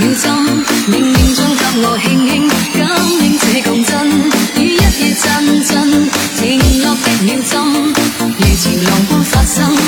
雨針，冥冥中給我輕輕感應這共振，以一於真真靜落的秒針，如潮浪般發生。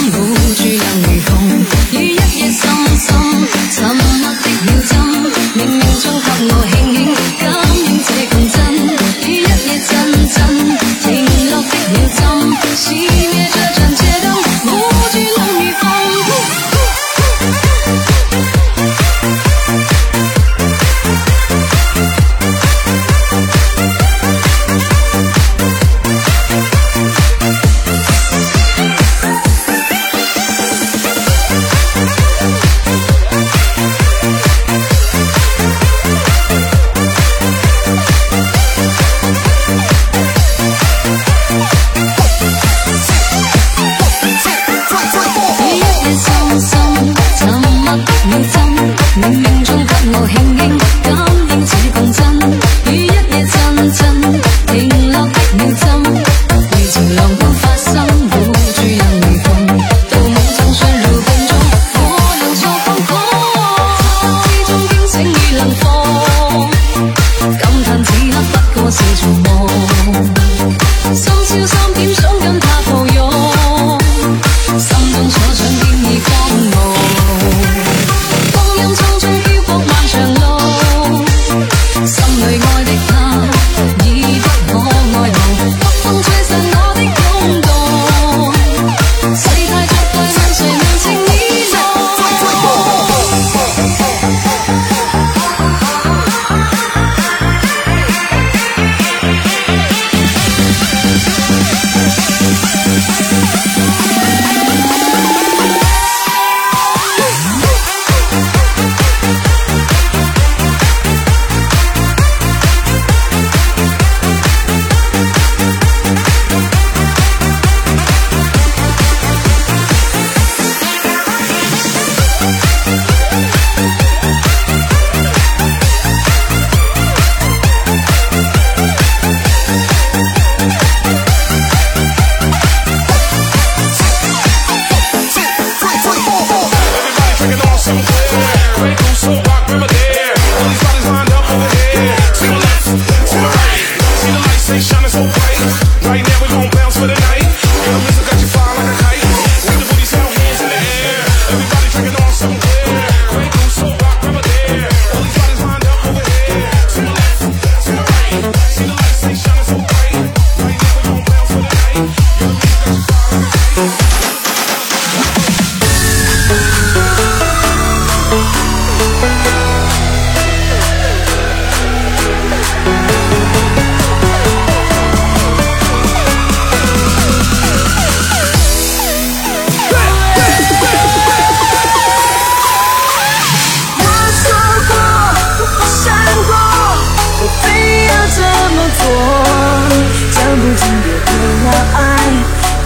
讲不听的偏要爱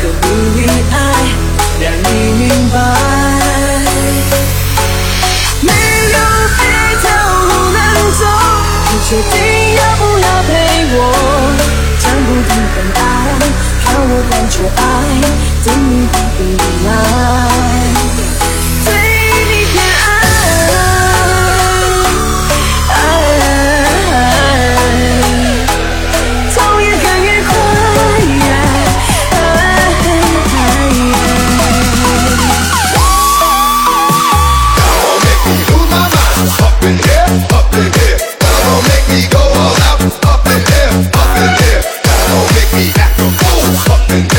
更努力爱让你明白没有别条路能走你决定要不要陪我。讲不听偏爱靠我感觉爱等你的依赖？back, oh, up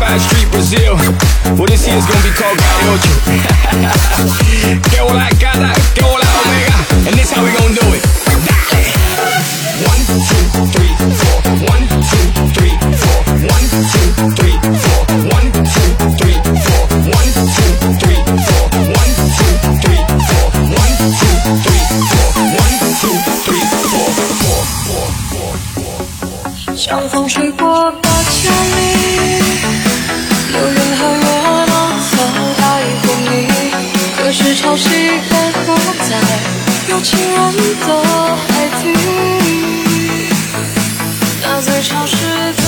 Street, Brazil. Well, this year's gonna be called Garocho. que hola, cara, que hola, omega. And this how we gonna do it. Dale. One, two, three, four. One, two, three, four. One, two, three, four. One, two, three, four. One, two, three, four. One, two, three, four. One, two, three, four. One, two, three, four. 情人的海底。那最潮湿的